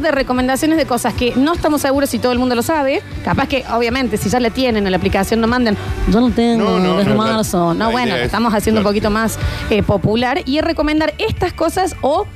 de recomendaciones de cosas que no estamos seguros si todo el mundo lo sabe. Capaz que, obviamente, si ya la tienen en la aplicación, no manden. Yo lo tengo No, no, desde no, marzo. No, bueno, lo es- estamos haciendo un poquito más eh, popular. Y es recomendar estas cosas o.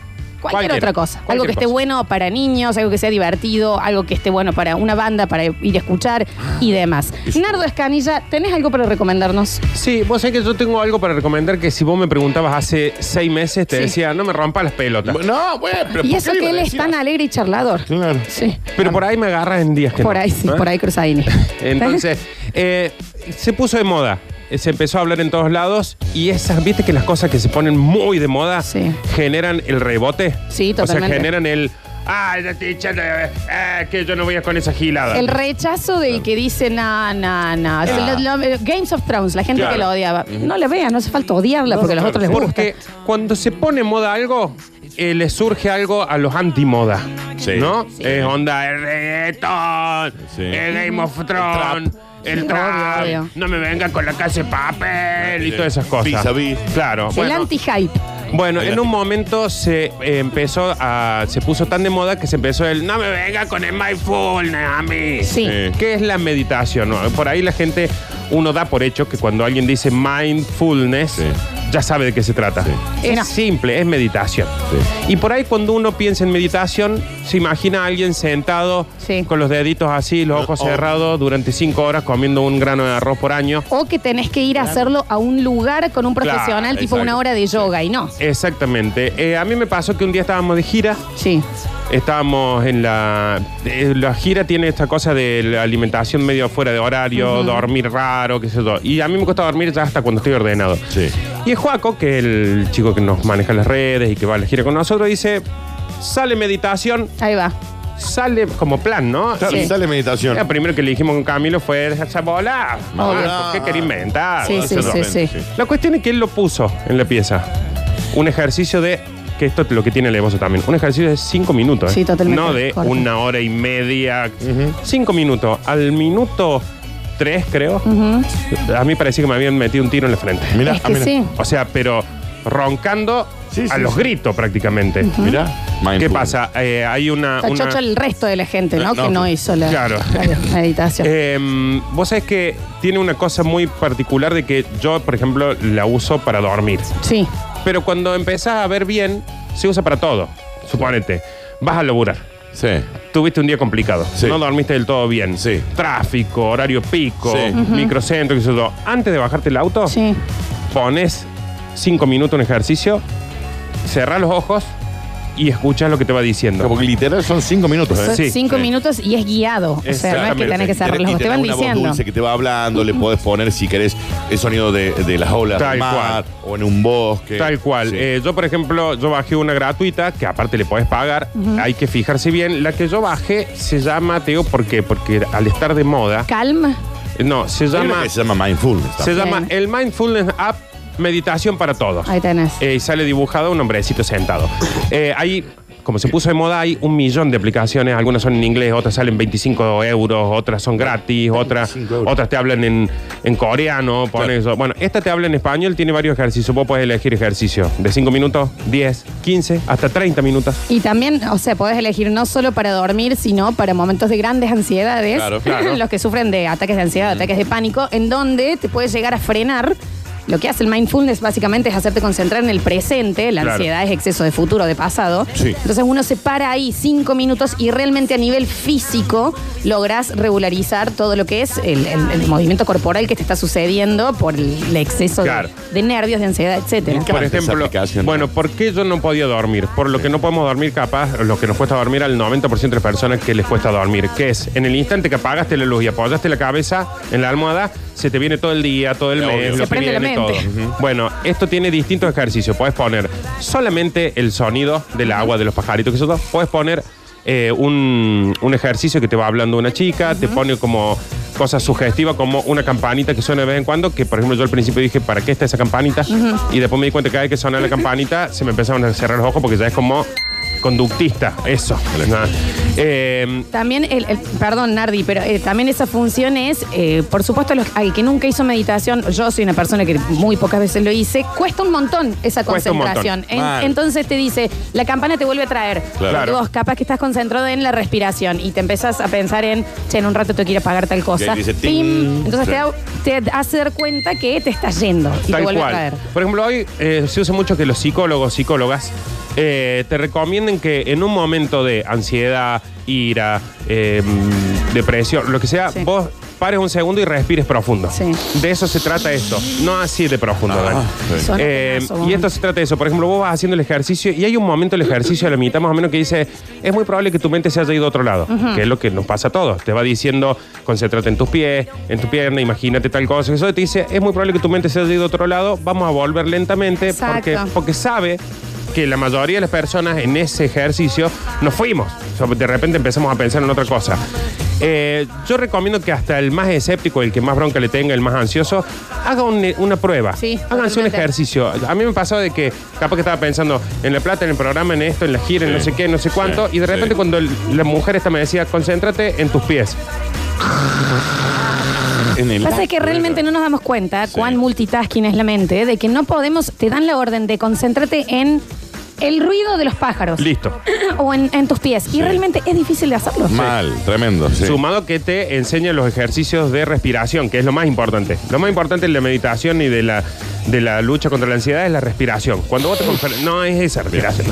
Cualquier, Cualquier, otra cosa. algo que esté cosa. bueno para niños, algo que sea divertido, algo que esté bueno para una banda, para ir a escuchar y demás. Nardo Escanilla, ¿tenés algo para recomendarnos? Sí, vos sabés que yo tengo algo para recomendar que si vos me preguntabas hace seis meses, te Sí. decía, no me rompas las pelotas. No, bueno, pero Y ¿por eso qué le que él a es decir tan alegre y charlador. Claro. Sí. Pero por ahí me agarras en días que Por no. ahí sí, ¿Eh? por ahí Cruzaini. Entonces, eh, se puso de moda. Se empezó a hablar en todos lados y esas, viste que las cosas que se ponen muy de moda Sí. generan el rebote. Sí, O sea, totalmente. generan el. Ah, ya estoy echando, eh, que yo no voy a con esa gilada. El rechazo del que dice. O sea, lo- lo- Games of Thrones, la gente Claro. que lo odiaba. No la vean, no hace falta odiarla porque a los otros les gusta. Porque cuando se pone en moda algo, eh, le surge algo a los anti-moda. Sí. ¿No? Es onda el reggaetón, Sí. el Game of Thrones, el Sí, trap, obvio, no me venga con la casa de papel y todas esas cosas. Vis a vis. Claro. El Bueno, anti-hype. bueno, en un momento se eh, empezó a. se puso tan de moda que se empezó el no me venga con el mindfulness a mí. Sí. Sí. ¿Qué es la meditación? no? Por ahí la gente, uno da por hecho que cuando alguien dice mindfulness, Sí. Ya sabe de qué se trata. Sí. Es No. simple, es meditación. Sí. Y por ahí cuando uno piensa en meditación, se imagina a alguien sentado Sí. con los deditos así, los ojos Oh. cerrados, durante cinco horas comiendo un grano de arroz por año. O que tenés que ir a hacerlo a un lugar con un profesional, Claro, tipo exacto. una hora de yoga, y no. Exactamente. Eh, a mí me pasó que un día estábamos de gira. Sí. Estábamos en la. eh, la gira tiene esta cosa de la alimentación medio fuera de horario, dormir raro, qué sé yo. Y a mí me cuesta dormir ya hasta cuando estoy ordenado. Sí. Y el Juaco, que es el chico que nos maneja las redes y que va a la gira con nosotros, dice: sale meditación, Ahí va. sale como plan, ¿no? Sí. Sale meditación. Lo primero que le dijimos con Camilo fue esa bola. ¿Por qué quería inventar? Sí, sí, sí, sí. La cuestión es que él lo puso en la pieza. Un ejercicio de. Que esto es lo que tiene Levoso también. Un ejercicio de cinco minutos. ¿eh? Sí, totalmente. No de Corto. una hora y media. Cinco minutos. Al minuto tres, creo. A mí parecía que me habían metido un tiro en la frente. Mira, es que mira. sí. O sea, pero roncando Sí, a sí, los sí. gritos prácticamente. Mira. ¿Qué pasa? Eh, hay una. Está una- chocho el resto de la gente, ¿no? Eh, no, que no hizo la, claro. la meditación. Eh, vos sabés que tiene una cosa muy particular de que yo, por ejemplo, la uso para dormir. sí. Pero cuando empezás a ver bien, se usa para todo. Suponete, vas a laburar. Sí. Tuviste un día complicado. Sí. No dormiste del todo bien. Sí. Tráfico, horario pico, Sí. microcentro, qué sé yo. Antes de bajarte el auto, Sí. pones cinco minutos un ejercicio, cerrás los ojos y escuchas lo que te va diciendo. Porque literal son cinco minutos, ¿eh? Son Sí, cinco sí. minutos y es guiado. O sea, no es que tenés que cerrar los ojos. Te van una voz diciendo. dulce que te va hablando, le podés poner si querés el sonido de, de las olas Tal del mar cual. o en un bosque. Tal cual. Sí. Eh, yo, por ejemplo, yo bajé una gratuita, que aparte le podés pagar, hay que fijarse bien. La que yo bajé se llama, te digo, ¿por qué? Porque al estar de moda, Calma. no, se llama, que se llama Mindfulness. se Bien. llama el Mindfulness App Meditación para Todos. Ahí tenés. Eh, y sale dibujado un hombrecito sentado. Eh, hay, como se puso de moda, hay un millón de aplicaciones. Algunas son en inglés, otras salen 25 euros, otras son gratis, otras, 25 euros. otras te hablan en, en coreano. pones eso. Bueno, esta te habla en español, tiene varios ejercicios. Vos podés elegir ejercicio de 5 minutos, 10, 15, hasta 30 minutos. Y también, o sea, podés elegir no solo para dormir, sino para momentos de grandes ansiedades. Claro, claro. Los que sufren de ataques de ansiedad, ataques de pánico, en donde te puedes llegar a frenar. Lo que hace el mindfulness básicamente es hacerte concentrar en el presente. La Claro. ansiedad es exceso de futuro, de pasado. Sí. Entonces uno se para ahí cinco minutos y realmente a nivel físico logras regularizar todo lo que es el, el- el movimiento corporal que te está sucediendo por el, el exceso de- Claro. de, nervios, de ansiedad, etcétera. encanta Por esa ejemplo, aplicación. bueno, ¿por qué yo no podía dormir? Por lo que no podemos dormir capaz, lo que nos cuesta dormir al 90% de las personas que les cuesta dormir, que es en el instante que apagaste la luz y apoyaste la cabeza en la almohada, se te viene todo el día, todo el Obvio. mes, Se prende la todo. Bueno, esto tiene distintos ejercicios. Puedes poner solamente el sonido del agua, de los pajaritos, que todo. Puedes poner eh, un, un ejercicio que te va hablando una chica, te pone como cosas sugestivas como una campanita que suena de vez en cuando, que por ejemplo yo al principio dije, ¿para qué está esa campanita? Y después me di cuenta que cada vez que suena la campanita se me empezaron a cerrar los ojos porque ya es como conductista, eso. Ah, eh, También, el, el- perdón, Nardi, pero eh, también esa función es, eh, por supuesto, los, al que nunca hizo meditación, yo soy una persona que muy pocas veces lo hice, cuesta un montón esa Cuesta un montón. concentración. En- Mal. entonces te dice, la campana te vuelve a traer. Claro. Porque vos capaz que estás concentrado en la respiración y te empezás a pensar en, che, en un rato te quiero pagar tal cosa. Y ahí dice, Pim. ting. Entonces Sí. te, da- te hace dar cuenta que te estás yendo y te Tal vuelve cual. a traer. Por ejemplo, hoy eh, se usa mucho que los psicólogos, psicólogas, eh, te recomienden que en un momento de ansiedad, ira, eh, depresión, lo que sea, Sí. vos pares un segundo y respires profundo. Sí. De eso se trata esto, no así de profundo. Ah, Dani. Eh, y esto se trata de eso. Por ejemplo, vos vas haciendo el ejercicio y hay un momento del ejercicio a la mitad más o menos que dice, es muy probable que tu mente se haya ido a otro lado, que es lo que nos pasa a todos. Te va diciendo, concéntrate en tus pies, en tu pierna, imagínate tal cosa. Eso te dice, es muy probable que tu mente se haya ido a otro lado, vamos a volver lentamente porque, porque sabe que la mayoría de las personas en ese ejercicio nos fuimos. O sea, de repente empezamos a pensar en otra cosa. Eh, yo recomiendo que hasta el más escéptico, el que más bronca le tenga, el más ansioso, haga un- una prueba. Sí, Háganse un totalmente. ejercicio. A mí me pasó de que capaz que estaba pensando en la plata, en el programa, en esto, en la gira, en Sí. no sé qué, no sé cuánto, Sí, y de repente sí. cuando el- la mujer esta me decía, concéntrate en tus pies. En el Pasa que realmente no nos damos cuenta Sí. cuán multitasking es la mente, de que no podemos, te dan la orden de concéntrate en el ruido de los pájaros Listo. o en, en tus pies. Y realmente es difícil de hacerlo. Mal, tremendo. sí. Sumado que te enseña los ejercicios de respiración, que es lo más importante. Lo más importante de la meditación y de la, de la lucha contra la ansiedad es la respiración. Cuando vos te confer- No es esa respiración.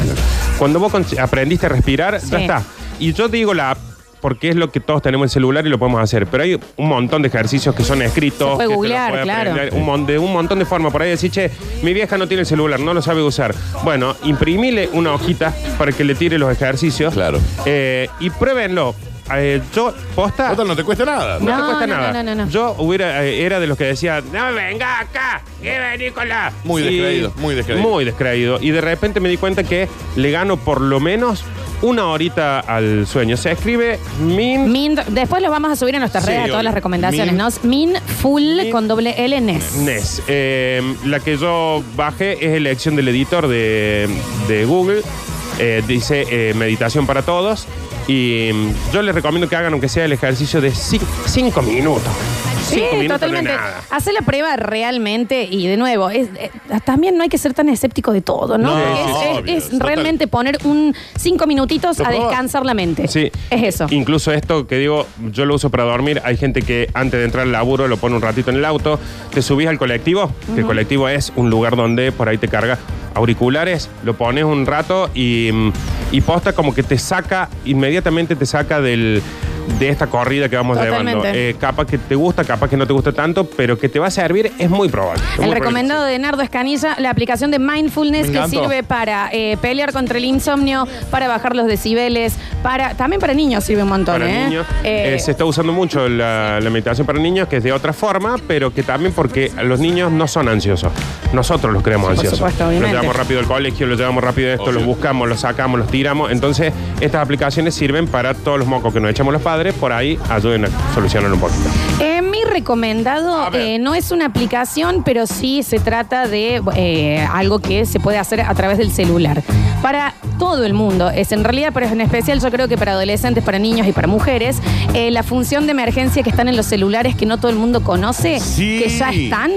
Cuando vos con- aprendiste a respirar, ya está. Y yo te digo la porque es lo que todos tenemos en el celular y lo podemos hacer. Pero hay un montón de ejercicios que son escritos. Se puede que te los googlear, puede claro. aprender, un mon- de un montón de formas. Por ahí decir, che, mi vieja no tiene el celular, no lo sabe usar. Bueno, imprimile una hojita para que le tire los ejercicios. Claro. Eh, y pruébenlo. Eh, yo, posta. Total, no te cuesta nada. No, No, te cuesta no, nada. no, no, no. Yo hubiera, eh, era de los que decía, no venga acá, que vení con la. Muy descreído, muy descreído. Muy descreído. Y de repente me di cuenta que le gano por lo menos una horita al sueño. Se escribe min. Min, después los vamos a subir en nuestras Sí, redes a todas obvio. las recomendaciones, Min- ¿no? Min full Min- con doble L NES. NES. Eh, la que yo bajé es elección del editor de, de Google. Eh, dice eh, meditación para todos. Y mm, yo les recomiendo que hagan, aunque sea el ejercicio de ci- cinco minutos. Sí, Cinco minutos totalmente. no es nada. Hacer la prueba realmente y de nuevo, es- eh, también no hay que ser tan escéptico de todo, ¿no? No, es es- obvio, es total. realmente poner un cinco minutitos Lo a descansar la mente. Sí. Es eso. Incluso esto que digo, yo lo uso para dormir. Hay gente que antes de entrar al laburo lo pone un ratito en el auto. Te subís al colectivo, que el colectivo es un lugar donde por ahí te carga auriculares, lo pones un rato y, mm, y posta como que te saca, inmediatamente te saca del de esta corrida que vamos Totalmente. llevando. Eh, capaz que te gusta, capaz que no te gusta tanto, pero que te va a servir es muy probable. Es muy El probable recomendado de Nardo Escanilla, la aplicación de Mindfulness que sirve para eh, pelear contra el insomnio, para bajar los decibeles, para también para niños sirve un montón, para ¿eh? niños. Eh, Eh, se está usando mucho la, la meditación para niños, que es de otra forma, pero que también porque los niños no son ansiosos. Nosotros los creemos por ansiosos. supuesto, los llevamos rápido al colegio, los llevamos rápido a esto, Obvio. los buscamos, los sacamos, los tiramos. Entonces, estas aplicaciones sirven para todos los mocos que nos echamos los padres, por ahí ayuden a solucionar un poquito. Mi recomendado eh, no es una aplicación, pero sí se trata de eh, algo que se puede hacer a través del celular. Para todo el mundo, es en realidad, pero en especial yo creo que para adolescentes, para niños y para mujeres, eh, la función de emergencia que están en los celulares que no todo el mundo conoce, Sí. que ya están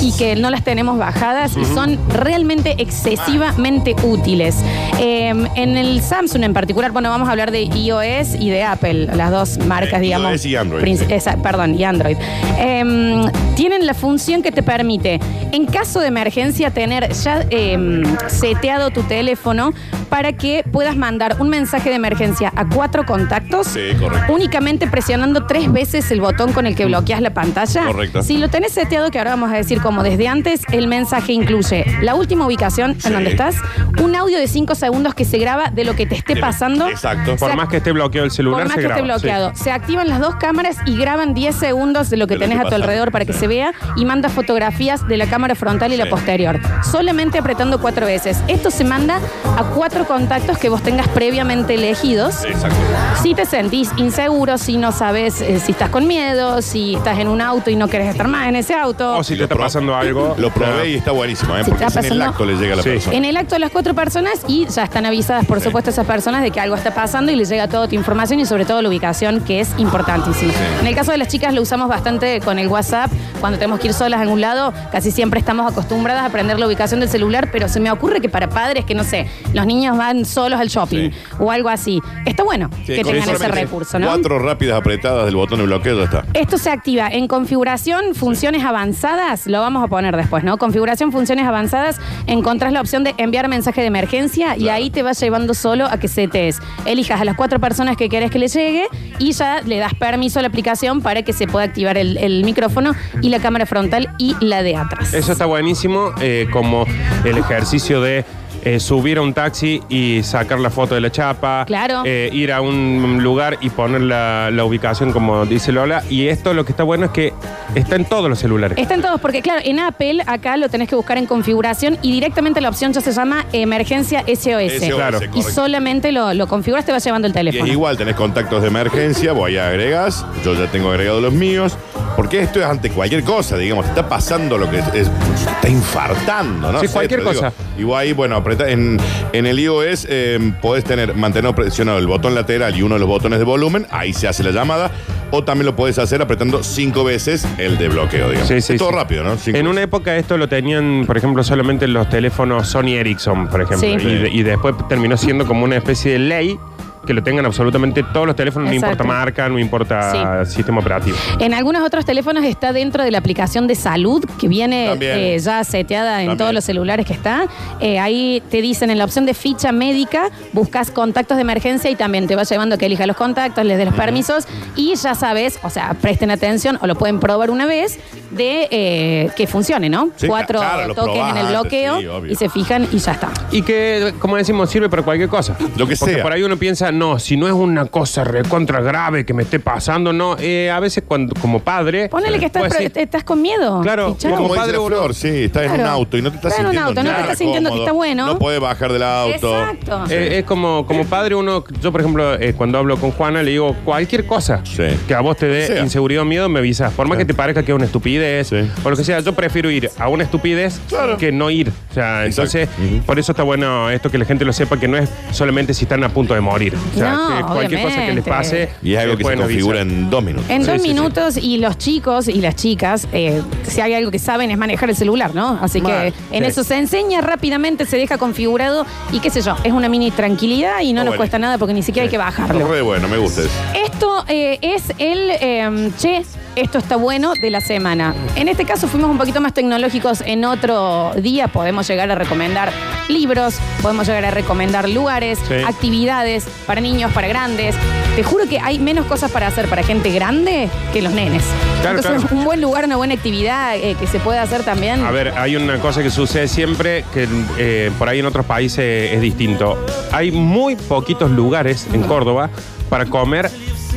y que no las tenemos bajadas y son realmente excesivamente útiles. Eh, en el Samsung en particular, bueno, vamos a hablar de iOS y de Apple, las dos marcas, digamos. iOS y Android, Princ- sí. esa- perdón, y Android. Em, tienen la función que te permite, en caso de emergencia, tener ya em, seteado tu teléfono para que puedas mandar un mensaje de emergencia a cuatro contactos. Sí, correcto. Únicamente presionando tres veces el botón con el que bloqueas la pantalla. Correcto. Si lo tenés seteado, que ahora vamos a decir como desde antes, el mensaje incluye la última ubicación Sí. en donde estás, un audio de cinco segundos que se graba de lo que te esté pasando. Exacto. Por más que esté bloqueado el celular, por más se que esté bloqueado. Se activan las dos cámaras y graban 10 segundos de lo que De lo tenés que a tu alrededor para que se vea y manda fotografías de la cámara frontal y la posterior. Solamente apretando cuatro veces. Esto se manda a cuatro contactos que vos tengas previamente elegidos. Exacto. Si te sentís inseguro, si no sabes eh, si estás con miedo, si estás en un auto y no querés estar más en ese auto. O si te está pasando algo. Lo probé y está buenísimo, ¿eh? Si porque está es en el pasando- acto le llega a la Sí. persona. En el acto de las cuatro personas y ya están avisadas, por Sí. supuesto, esas personas de que algo está pasando y les llega toda tu información y sobre todo la ubicación, que es importantísima. Sí. En el caso de las chicas lo usamos bastante con el WhatsApp. Cuando tenemos que ir solas a algún lado, casi siempre estamos acostumbradas a aprender la ubicación del celular, pero se me ocurre que para padres que, no sé, los niños van solos al shopping Sí. o algo así, está bueno que con tengan ese solamente recurso, ¿no? Cuatro rápidas apretadas del botón de bloqueo ya está. Esto se activa en configuración, funciones avanzadas, lo vamos a poner después, ¿no? Configuración, funciones avanzadas, encontrás la opción de enviar mensaje de emergencia y ahí te vas llevando solo a que se te es. Elijas a las cuatro personas que querés que le llegue y ya le das permiso a la aplicación para que se pueda activar el, el micrófono y la cámara frontal y la de atrás. Eso está buenísimo, eh, como el ejercicio de eh, subir a un taxi y sacar la foto de la chapa. Claro. eh, ir a un lugar y poner la, la ubicación como dice Lola. Y esto lo que está bueno es que está en todos los celulares. Están todos, porque claro, en Apple acá lo tenés que buscar en configuración y directamente la opción ya se llama emergencia SOS. SOS, Claro. Y correcto. solamente lo, lo configuras, te va llevando el Y teléfono. es igual, tenés contactos de emergencia, voy a agregas, yo ya tengo agregado los míos, porque esto es ante cualquier cosa, digamos, te está pasando lo que es, está infartando, ¿no? Sí, sé, cualquier pero cosa. y vos ahí, bueno, en, en el iOS eh, podés tener, mantener presionado el botón lateral y uno de los botones de volumen, ahí se hace la llamada, o también lo podés hacer apretando cinco veces el de bloqueo, digamos. Sí, sí, es todo sí. rápido, ¿no? Cinco En una veces. época esto lo tenían, por ejemplo, solamente los teléfonos Sony Ericsson, por ejemplo. Sí. Y, de- y después terminó siendo como una especie de ley que lo tengan absolutamente todos los teléfonos, Exacto. no importa marca, no importa sistema operativo. En algunos otros teléfonos está dentro de la aplicación de salud que viene eh, ya seteada en También. todos los celulares que está. Eh, ahí te dicen en la opción de ficha médica, buscas contactos de emergencia y también te va llevando a que elijas los contactos, les des los permisos y ya sabes, o sea, presten atención o lo pueden probar una vez de eh, que funcione, ¿no? Sí, Cuatro claro, toques probás en el bloqueo sí, y se fijan y ya está. Y que, como decimos, sirve para cualquier cosa. Lo que Porque sea. por ahí uno piensa, no, si no es una cosa recontra grave que me esté pasando, no. Eh, a veces cuando como padre... Ponele que estás, pues pro- estás con miedo. Claro, como padre uno- Flor, sí, estás en un Claro. auto y no te estás en un sintiendo auto, no te nada estás sintiendo que cómodo. está bueno. No puedes bajar del auto. Exacto. Eh, es como, como padre uno, yo por ejemplo, eh, cuando hablo con Juana, le digo, cualquier cosa Sí. que a vos te dé Sea. inseguridad o miedo, me avisas. Por más Sí. que te parezca que es una estupidez Sí. o lo que sea, yo prefiero ir a una estupidez Claro. que no ir. O sea, Exacto. entonces, por eso está bueno esto que la gente lo sepa, que no es solamente si están a punto de morir. O sea, No, que cualquier cosa que les obviamente. pase. Y es algo que se pueden configura avisar. en dos minutos. En Sí, dos sí, sí. minutos y los chicos y las chicas, eh, si hay algo que saben es manejar el celular, ¿no? Así Mal, que en sí. eso se enseña rápidamente, se deja configurado y qué sé yo, es una mini tranquilidad y no nos bueno. cuesta nada porque ni siquiera hay que bajarlo. Re bueno, me gusta eso. Esto eh, es el eh, che, esto está bueno de la semana. En este caso fuimos un poquito más tecnológicos en otro día. Podemos llegar a recomendar libros, podemos llegar a recomendar lugares, Sí. actividades para niños, para grandes. Te juro que hay menos cosas para hacer para gente grande que los nenes. Claro, Entonces, claro. un buen lugar, una buena actividad eh, que se puede hacer también. A ver, hay una cosa que sucede siempre que eh, por ahí en otros países es distinto. Hay muy poquitos lugares en Córdoba para comer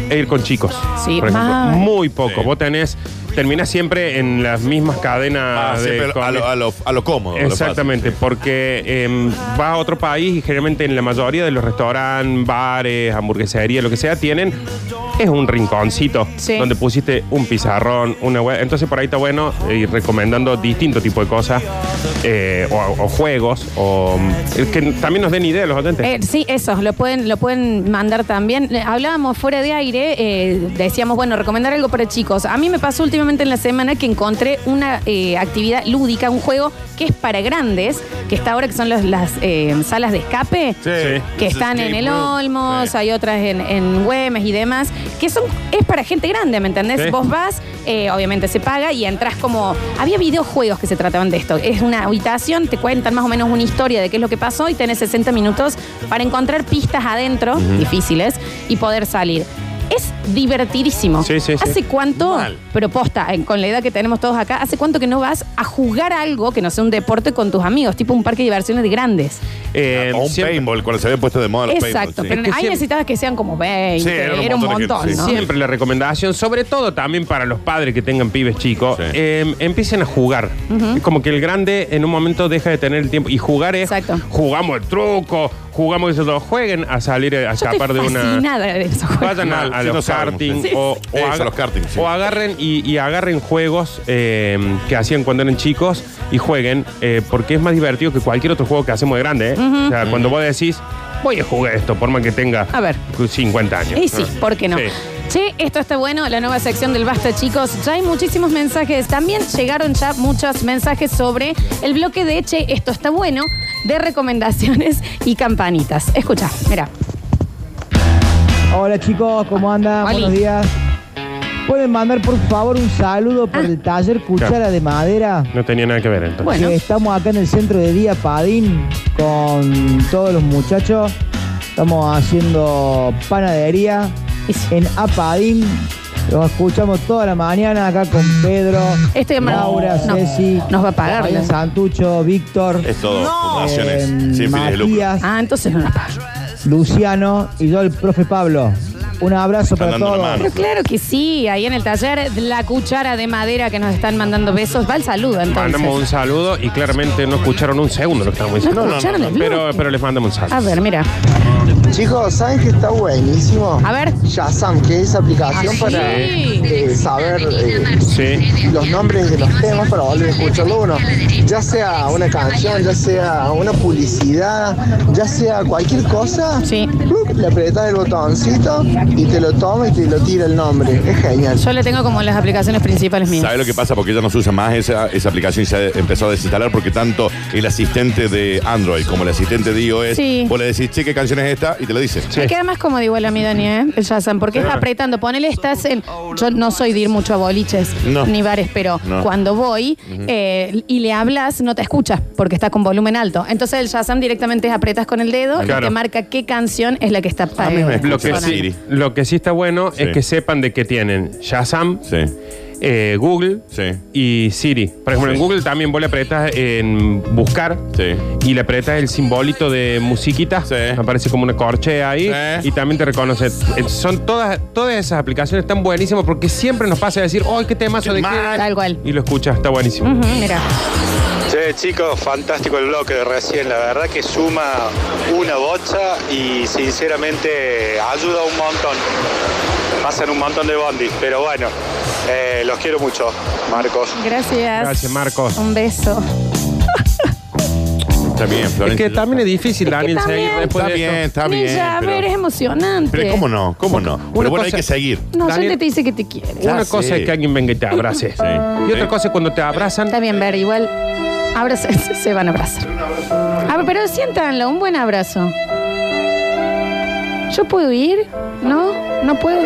e ir con chicos. Sí, por ejemplo. Muy poco. Sí. Vos tenés, terminás siempre en las mismas cadenas Ah, de siempre a lo, a lo- a lo cómodo. a lo fácil. Exactamente, porque eh, vas a otro país y generalmente en la mayoría de los restaurantes, bares, hamburgueserías, lo que sea, tienen es un rinconcito Sí. donde pusiste un pizarrón, una web. Entonces por ahí está bueno eh, ir recomendando distintos tipos de cosas eh, o, o juegos o eh, que también nos den idea los oyentes. Eh, sí, eso, lo pueden, lo pueden mandar también. Hablábamos fuera de aire, eh, decíamos, bueno, recomendar algo para chicos. A mí me pasó últimamente en la semana que encontré una eh, actividad lúdica, un juego que es para grandes, que está ahora que son los- las eh, salas de escape. Sí. Que están en el Olmos, Sí. hay otras en, en Güemes y demás, que son, es para gente grande, ¿me entendés? Sí. Vos vas, eh, obviamente se paga y entras como. Había videojuegos que se trataban de esto. Es una habitación, te cuentan más o menos una historia de qué es lo que pasó y tenés 60 minutos para encontrar pistas adentro, difíciles, y poder salir. Es divertidísimo. Sí, sí, sí. ¿Hace cuánto, Mal. pero posta, eh, con la edad que tenemos todos acá, hace cuánto que no vas a jugar algo que no sea un deporte con tus amigos, tipo un parque de diversiones de grandes? Eh, o un siempre- paintball, cuando se había puesto de moda los Exacto, paintball. sí. pero Es que ahí siempre- necesitabas que sean como 20, Sí, era un era un montón de montón, gente, sí. ¿no? Siempre la recomendación, sobre todo también para los padres que tengan pibes chicos, Sí. eh, empiecen a jugar. Es Como que el grande en un momento deja de tener el tiempo. Y jugar es. Exacto. Jugamos el truco, jugamos eso todo. Jueguen a salir a escapar de una. fascinada de esos juegos. Vayan a, Mal, a sí, los sabemos, karting sí. o, o Eso, los karting, sí. o agarren y, y agarren juegos eh, que hacían cuando eran chicos y jueguen, eh, porque es más divertido que cualquier otro juego que hacemos de grande. ¿eh? O sea, cuando vos decís, voy a jugar esto, por más que tenga A ver. 50 años. Y sí. ¿por qué no? Sí. Che, esto está bueno, la nueva sección del Basta, chicos. Ya hay muchísimos mensajes. También llegaron ya muchos mensajes sobre el bloque de Che, esto está bueno, de recomendaciones y campanitas. Escucha, mira. Hola chicos, ¿cómo andan? Oli. Buenos días. ¿Pueden mandar por favor un saludo por Ah. el taller Cuchara Claro. de Madera? No tenía nada que ver entonces. Bueno. Que estamos acá en el centro de día Padín con todos los muchachos. Estamos haciendo panadería en Apadín. Los escuchamos toda la mañana acá con Pedro, Este Laura, no, Ceci, nos va a pagar. Fabián Santucho, Víctor, Es todo fundaciones eh, sin fines de lucro. Matías, Ah, entonces no nos paga. Luciano y yo el profe Pablo. Un abrazo Están para dando la todos. mano. Pero claro que sí, ahí en el taller, la cuchara de madera que nos están mandando besos. Va el saludo entonces. Mandamos un saludo y claramente no escucharon un segundo lo que estamos diciendo. No escucharon el pero, bloque. pero les mandamos un saludo. A ver, mira. Chicos, ¿saben que está buenísimo? A ver. Shazam, que es aplicación Ah, para sí. eh, saber eh, Sí. los nombres de los temas para volver a escucharlo uno. Ya sea una canción, ya sea una publicidad, ya sea cualquier cosa. Sí. Le apretas el botoncito y te lo toma y te lo tira el nombre. Es genial. Yo le tengo como las aplicaciones principales mías. ¿Sabe lo que pasa? Porque ya no se usa más esa, esa aplicación y se ha empezado a desinstalar porque tanto el asistente de Android como el asistente de iOS, Sí. vos le decís, che, ¿qué canción es esta? Y te lo dice. Sí. Me queda más cómodo igual a mí, Dani, ¿eh? el Shazam, porque es apretando. Ponele, estás en. Yo no soy de ir mucho a boliches No. ni bares, pero No. cuando voy eh, y le hablas, no te escucha porque está con volumen alto. Entonces el Shazam directamente es apretas con el dedo y Claro. te marca qué canción es la que está A mí me eh, Lo que, sí, lo que sí está bueno Sí. es que sepan de que tienen Shazam, Sí, eh, Google sí, y Siri. Por ejemplo, Sí. en Google también vos le apretas en buscar sí. y le apretas el simbolito de musiquita. Sí. Aparece como una corchea ahí Sí. y también te reconoce. Eh, Son todas, todas esas aplicaciones están buenísimas porque siempre nos pasa a decir, ¡ay, qué temazo de qué! Tal cual. Y lo escuchas, está buenísimo. Ujú, mira. Che, chicos, fantástico el bloque de recién. La verdad que suma una bocha y sinceramente ayuda un montón. Pasan un montón de bondis, pero bueno, eh, los quiero mucho, Marcos. Gracias. Gracias, Marcos. Un beso. Está bien, Es Florencia. que también es difícil, Daniel, también- seguir después Está de esto. bien, está bien. Ninja, a pero- ver, es emocionante. Pero ¿cómo no? ¿Cómo no? Pero bueno, hay cosa- que seguir. No, Daniel- gente te dice que te quiere. Ya Una cosa sé. es que alguien venga y te abrace. Sí. Y otra Sí. cosa es cuando te abrazan. Está bien, ver, igual. Abrazo, se van a abrazar. A ver, pero siéntanlo, un buen abrazo. ¿Yo puedo ir? ¿No? ¿No puedo?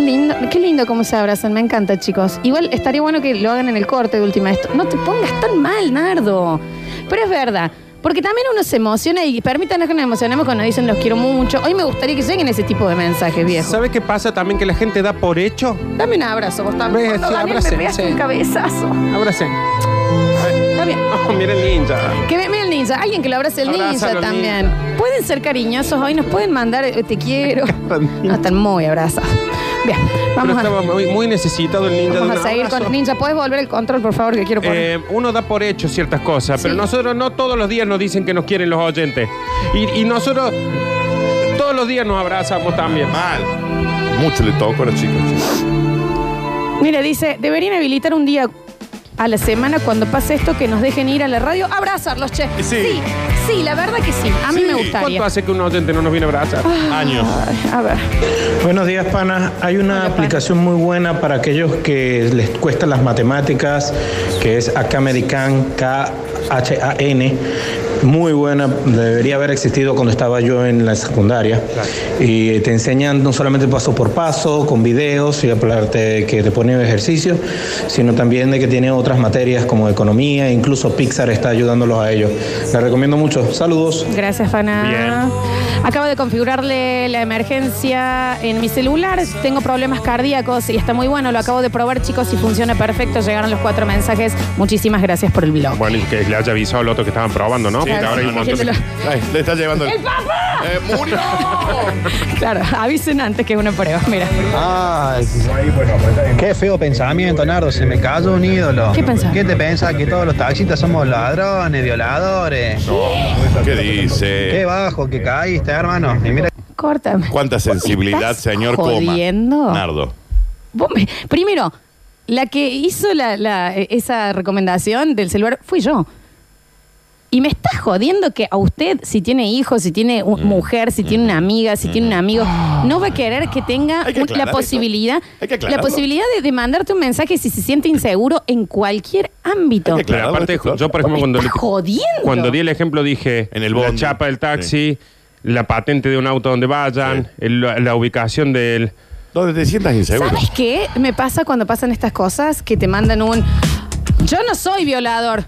Lindo. Qué lindo cómo se abrazan. Me encanta, chicos. Igual estaría bueno que lo hagan en el corte de última esto. No te pongas tan mal, Nardo. Pero es verdad. Porque también uno se emociona y permítanos que nos emocionemos cuando dicen los quiero mucho. Hoy me gustaría que lleguen ese tipo de mensajes, viejo. ¿Sabes qué pasa también? Que la gente da por hecho. Dame un abrazo, vos también. Cuando sí, Daniel me abracen, pegaste sí. un cabezazo. Abracen. Está bien. Oh, mira el ninja. Que mira el ninja, alguien que lo abrace el Abrázalo ninja también. Pueden ser cariñosos hoy, nos pueden mandar eh, te quiero. No, están muy abrazados. Bien, Pero vamos a, estaba muy, muy necesitado el ninja. vamos de a seguir abrazo. con ninja. ¿Puedes volver el control, por favor, que quiero poner? Eh, uno da por hecho ciertas cosas, pero Sí. nosotros no todos los días nos dicen que nos quieren los oyentes. Y, y nosotros todos los días nos abrazamos también. Mal. Mucho le toco a los chicos. Mira, dice, deberían habilitar un día a la semana cuando pase esto que nos dejen ir a la radio a abrazarlos, che. Sí. sí, sí, la verdad que sí. A mí Sí. me ¿Cuánto gustaría. hace que un oyente no nos viene a abrazar? Años. Ay, a ver. Buenos días, pana. Hay una Hola, pana. aplicación muy buena para aquellos que les cuestan las matemáticas, que es Acá American, K-H-A-N. Muy buena, debería haber existido cuando estaba yo en la secundaria. Y te enseñan no solamente paso por paso, con videos y hablarte que te ponen ejercicio, sino también de que tiene otras materias como economía, incluso Pixar está ayudándolos a ellos. La recomiendo mucho. Saludos. Gracias, Fana. Bien. Acabo de configurarle la emergencia en mi celular. Tengo problemas cardíacos y está muy bueno. Lo acabo de probar, chicos, y funciona perfecto. Llegaron los cuatro mensajes. Muchísimas gracias por el blog. Bueno, y que le haya avisado al otro que estaban probando, ¿no? Sí, Porque no, ahora hay no, un no, montón de- Gente Ay, le está llevando el. ¡El papá! ¡Eh, ¡Murió! Claro, avisen antes que una prueba. Mira. Ay, qué feo pensamiento, Nardo. Se me cayó un ídolo. ¿Qué pensás? ¿Qué te pensás? Que todos los taxistas somos ladrones, violadores. ¿Qué Qué dice? bajo que caíste, hermano. Y mira Córtame. ¿Cuánta sensibilidad, ¿Estás señor Coma? jodiendo? Nardo. Vos me- primero, la que hizo la- la- esa recomendación del celular fui yo. Y me está jodiendo que a usted, si tiene hijos, si tiene Mm. mujer, si tiene una amiga, si tiene un amigo, no va a querer que tenga Hay que un- aclarar la eso. posibilidad, Hay que la aclararlo. posibilidad de, de mandarte un mensaje si se siente inseguro en cualquier ámbito. Hay que Pero Claro, aparte, yo, por ejemplo, cuando, estás jodiendo. cuando di el ejemplo dije En el la bondi. chapa del taxi, la patente de un auto donde vayan, el- la, la ubicación del... ¿Dónde te sientas inseguro? ¿Sabes qué me pasa cuando pasan estas cosas? Que te mandan un. Yo no soy violador.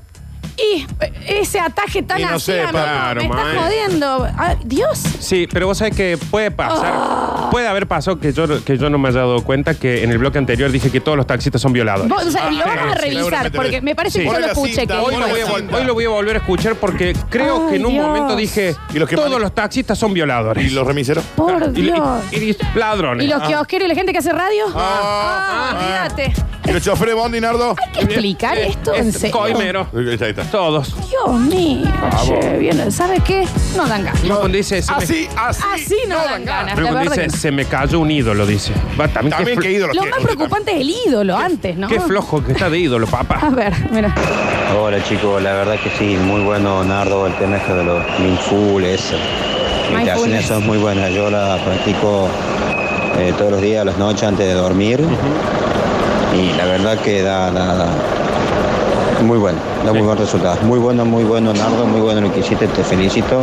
Y ese ataje tan Y no así, sé, claro, me está maestro. jodiendo. Ay, Dios. Sí, pero vos sabés que puede pasar, Ah. puede haber pasado que yo, que yo no me haya dado cuenta que en el bloque anterior dije que todos los taxistas son violadores. Vos, o sea, lo Ah, vamos a sí, revisar seguramente porque me parece Sí. que yo Ponle lo la escuché. cinta, que Hoy dijo lo, voy a eso. vol- hoy lo voy a volver a escuchar porque creo Ay, que en un Dios. momento dije ¿Y los que todos los taxistas son violadores. ¿Y los remiseros? Por Y- y- Dios. y- y ladrones. ¿Y los kiosqueros y la gente que hace radio? Ah, Ah, olvídate. ¿Y los choferes Bondi, Nardo? Hay que explicar Eh, esto eh, en serio. Coimero. Ahí está, ahí está. Todos. Dios mío. Che, bien, ¿sabes qué? No dan ganas. No, cuando dice, se me- Así, así. Así no, dan ganas. pero La cuando verdad dice, que no. se me cayó un ídolo, dice. Va, también, También qué, que ídolo. Lo que- más preocupante es el ídolo antes, ¿no? qué flojo que está de ídolo, A papá. ver, mira. Hola chicos, la verdad que sí, muy bueno Nardo el tema este de los mindfulness. Meditación Mindfulness. eso es muy buena, yo la practico eh, todos los días, a las noches antes de dormir. Y la verdad que da, da- da muy bueno, da muy buen resultado. Muy bueno, muy bueno Nardo, muy bueno lo que hiciste, te felicito.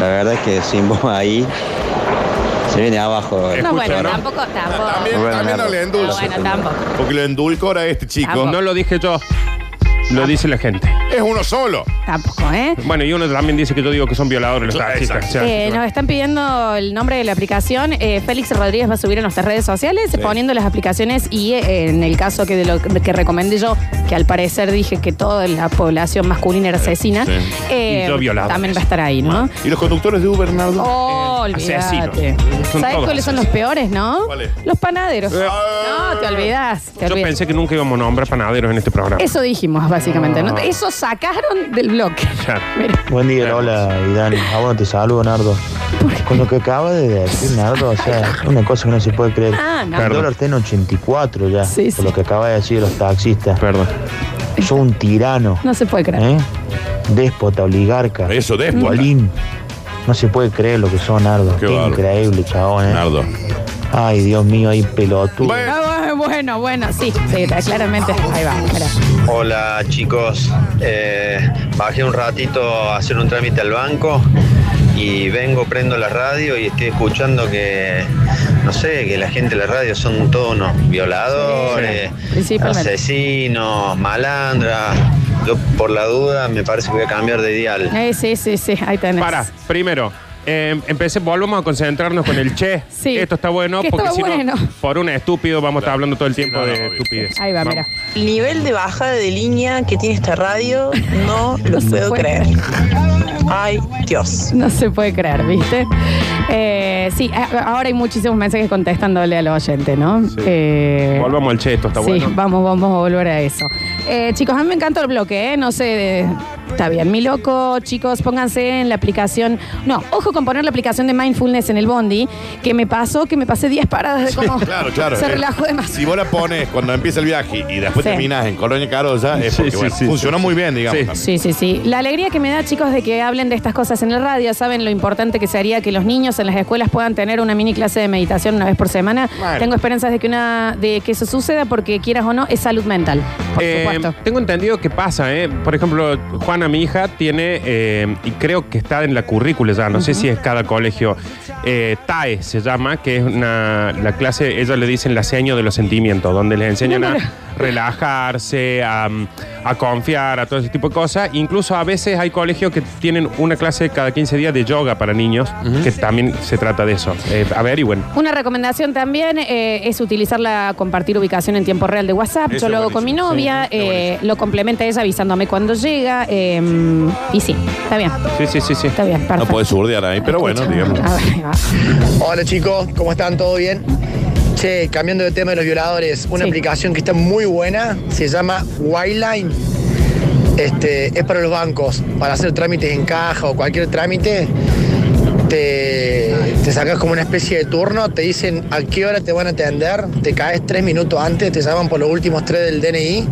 La verdad es que sin vos ahí se viene abajo. No, Escucha, bueno, ¿no? tampoco, tampoco. También, Bueno, también no le endulce. Ah, bueno, tampoco. Porque lo endulcora este chico. Tampoco. No lo dije yo, lo dice la gente. Es uno solo. Tampoco, ¿eh? Bueno, y uno también dice que yo digo que son violadores los taxistas. Eh, nos están pidiendo el nombre de la aplicación. Eh, Félix Rodríguez va a subir en nuestras redes sociales poniendo las aplicaciones y eh, en el caso que de lo que recomendé yo, que al parecer dije que toda la población masculina era asesina, Sí. eh, Y yo violadores. también va a estar ahí, ¿no? ¿Y los conductores de Uber, Nardo? Oh, Eh, olvídate. asesinos. Son ¿Sabes todos cuáles son los peores, no? ¿Cuáles? Los panaderos. Eh. No, te olvidas. Te yo pensé que nunca íbamos a nombrar panaderos en este programa. Eso dijimos, básicamente. ¿no? Ah. Eso sacaron del bloque. Claro. Mira. Buen día, hola, y Dani. Ah, bueno, te saludo, Nardo. Con lo que acaba de decir, Nardo, o sea, una cosa que no se puede creer. Ah, no. El Perdón. dólar está en 84 ya, Sí, por sí. lo que acaba de decir los taxistas. Perdón. Sos un tirano, No se puede creer. ¿eh? Déspota, oligarca. Eso, déspota. Bolín. No se puede creer lo que son, Nardo. Qué Qué, increíble, chabón, ¿eh? Nardo. Ay, Dios mío, ahí pelotudo. Bueno. Ah, bueno, bueno, sí, sí, claramente. Ahí va. Hola chicos, Eh, bajé un ratito a hacer un trámite al banco y vengo, prendo la radio y estoy escuchando que, no sé, que la gente de la radio son todos unos violadores, Sí, asesinos, malandras. Yo por la duda me parece que voy a cambiar de dial. Eh, sí, sí, sí, ahí tenés. Para, primero, eh, empecé, volvamos a concentrarnos con el che. Sí. Esto está bueno, Que porque si bueno. no, por un estúpido vamos a estar hablando todo el tiempo no, no, de obvio. estupidez. Ahí va, Vamos. mira. El nivel de bajada de línea que tiene esta radio no lo se puedo puede. creer. Ay, Dios. No se puede creer, ¿viste? Eh, sí, a- ahora hay muchísimos mensajes contestándole al oyente, ¿no? Eh, Volvamos al che, esto está sí, bueno. vamos, vamos a volver a eso. Eh, chicos, a mí me encanta el bloque, ¿eh? No sé, eh, está bien. Mi loco, chicos, pónganse en la aplicación. No, ojo con poner la aplicación de Mindfulness en el Bondi, que me pasó, que me pasé 10 paradas de cómo Claro, claro. se eh, relajó demasiado. Si vos la pones cuando empieza el viaje y después Sí. terminas en Colonia Carolla, es Sí, porque sí, bueno, sí, funcionó sí, muy bien, digamos. Sí. Sí, sí, sí. La alegría que me da, chicos, de que hablen de estas cosas en la radio, saben lo importante que sería que los niños en las escuelas puedan tener una mini clase de meditación una vez por semana. Bueno. Tengo esperanzas de que una, de que eso suceda porque quieras o no, es salud mental. Por Eh, supuesto. tengo entendido que pasa, ¿eh? Por ejemplo, Juana, mi hija, tiene, eh, y creo que está en la currícula ya, no sé si es cada colegio, eh, TAE se llama, que es una, la clase, ellos le dicen la seño de los sentimientos, donde les enseñan a relajarse, a, a confiar, a todo ese tipo de cosas. Incluso a veces hay colegios que tienen una clase cada 15 días de yoga para niños, que también se trata de eso. Eh, averigüen. Una recomendación también eh, es utilizarla, compartir ubicación en tiempo real de WhatsApp. Eso Yo lo hago con mi buenísimo. Novia, eh, lo complementa ella avisándome cuando llega. eh, y sí, está bien. Sí, sí, sí, sí. Está bien, No puedes surdear ahí, pero bueno, digamos. A ver, ahí va. Hola chicos, ¿cómo están? ¿Todo bien? Che, cambiando de tema de los violadores, una Sí. aplicación que está muy buena, se llama Wildline. Este, es para los bancos, para hacer trámites en caja o cualquier trámite. Te, te sacas como una especie de turno, te dicen a qué hora te van a atender, te caes tres minutos antes, te llaman por los últimos tres del DNI.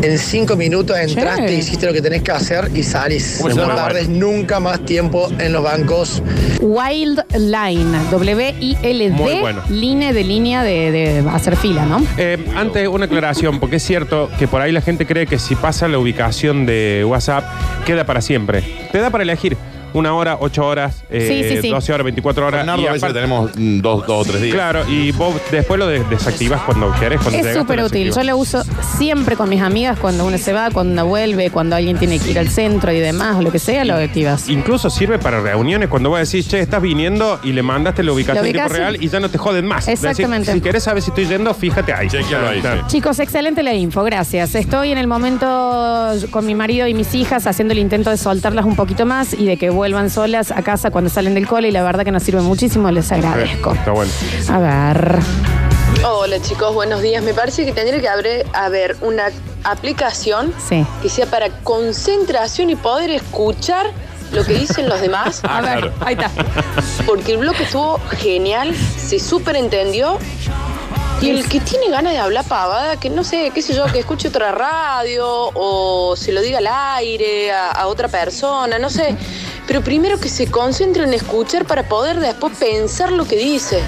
En cinco minutos entraste, Che. hiciste lo que tenés que hacer y salís. ¿Cómo se No tardes nunca más tiempo en los bancos. Wild Line, W-I-L-D, Muy bueno. línea de línea de, de hacer fila, ¿no? Eh, antes, una aclaración, porque es cierto que por ahí la gente cree que si pasa la ubicación de WhatsApp, queda para siempre. Te da para elegir una hora, ocho horas, eh, Sí, sí, sí. 12 horas, 24 horas. Y a veces aparte- tenemos mm, dos, dos o tres días. Claro, y vos después lo de- desactivas cuando querés. Cuando Es llegas, súper lo útil. Yo lo uso siempre con mis amigas cuando uno se va, cuando uno vuelve, cuando alguien tiene que ir al centro y demás, o lo que sea, lo activas. Incluso sirve para reuniones cuando vos decís, che, estás viniendo y le mandaste la ubicación La en tiempo ubicación. real y ya no te joden más. Exactamente. si querés saber si estoy yendo, fíjate ahí. Chequealo ahí, Claro. sí. Chicos, excelente la info, gracias. Estoy en el momento con mi marido y mis hijas haciendo el intento de soltarlas un poquito más y de que vuelvan solas a casa cuando salen del cole y la verdad que nos sirve muchísimo, les agradezco. Está bueno. A ver. Hola chicos, buenos días. Me parece que tendría que haber, haber una aplicación Sí. que sea para concentración y poder escuchar lo que dicen los demás. A ver, ahí está. Porque el bloque estuvo genial, se súper entendió. Y el que tiene ganas de hablar pavada, que no sé, qué sé yo, que escuche otra radio o se lo diga al aire a, a otra persona, no sé. Pero primero que se concentre en escuchar para poder después pensar lo que dice.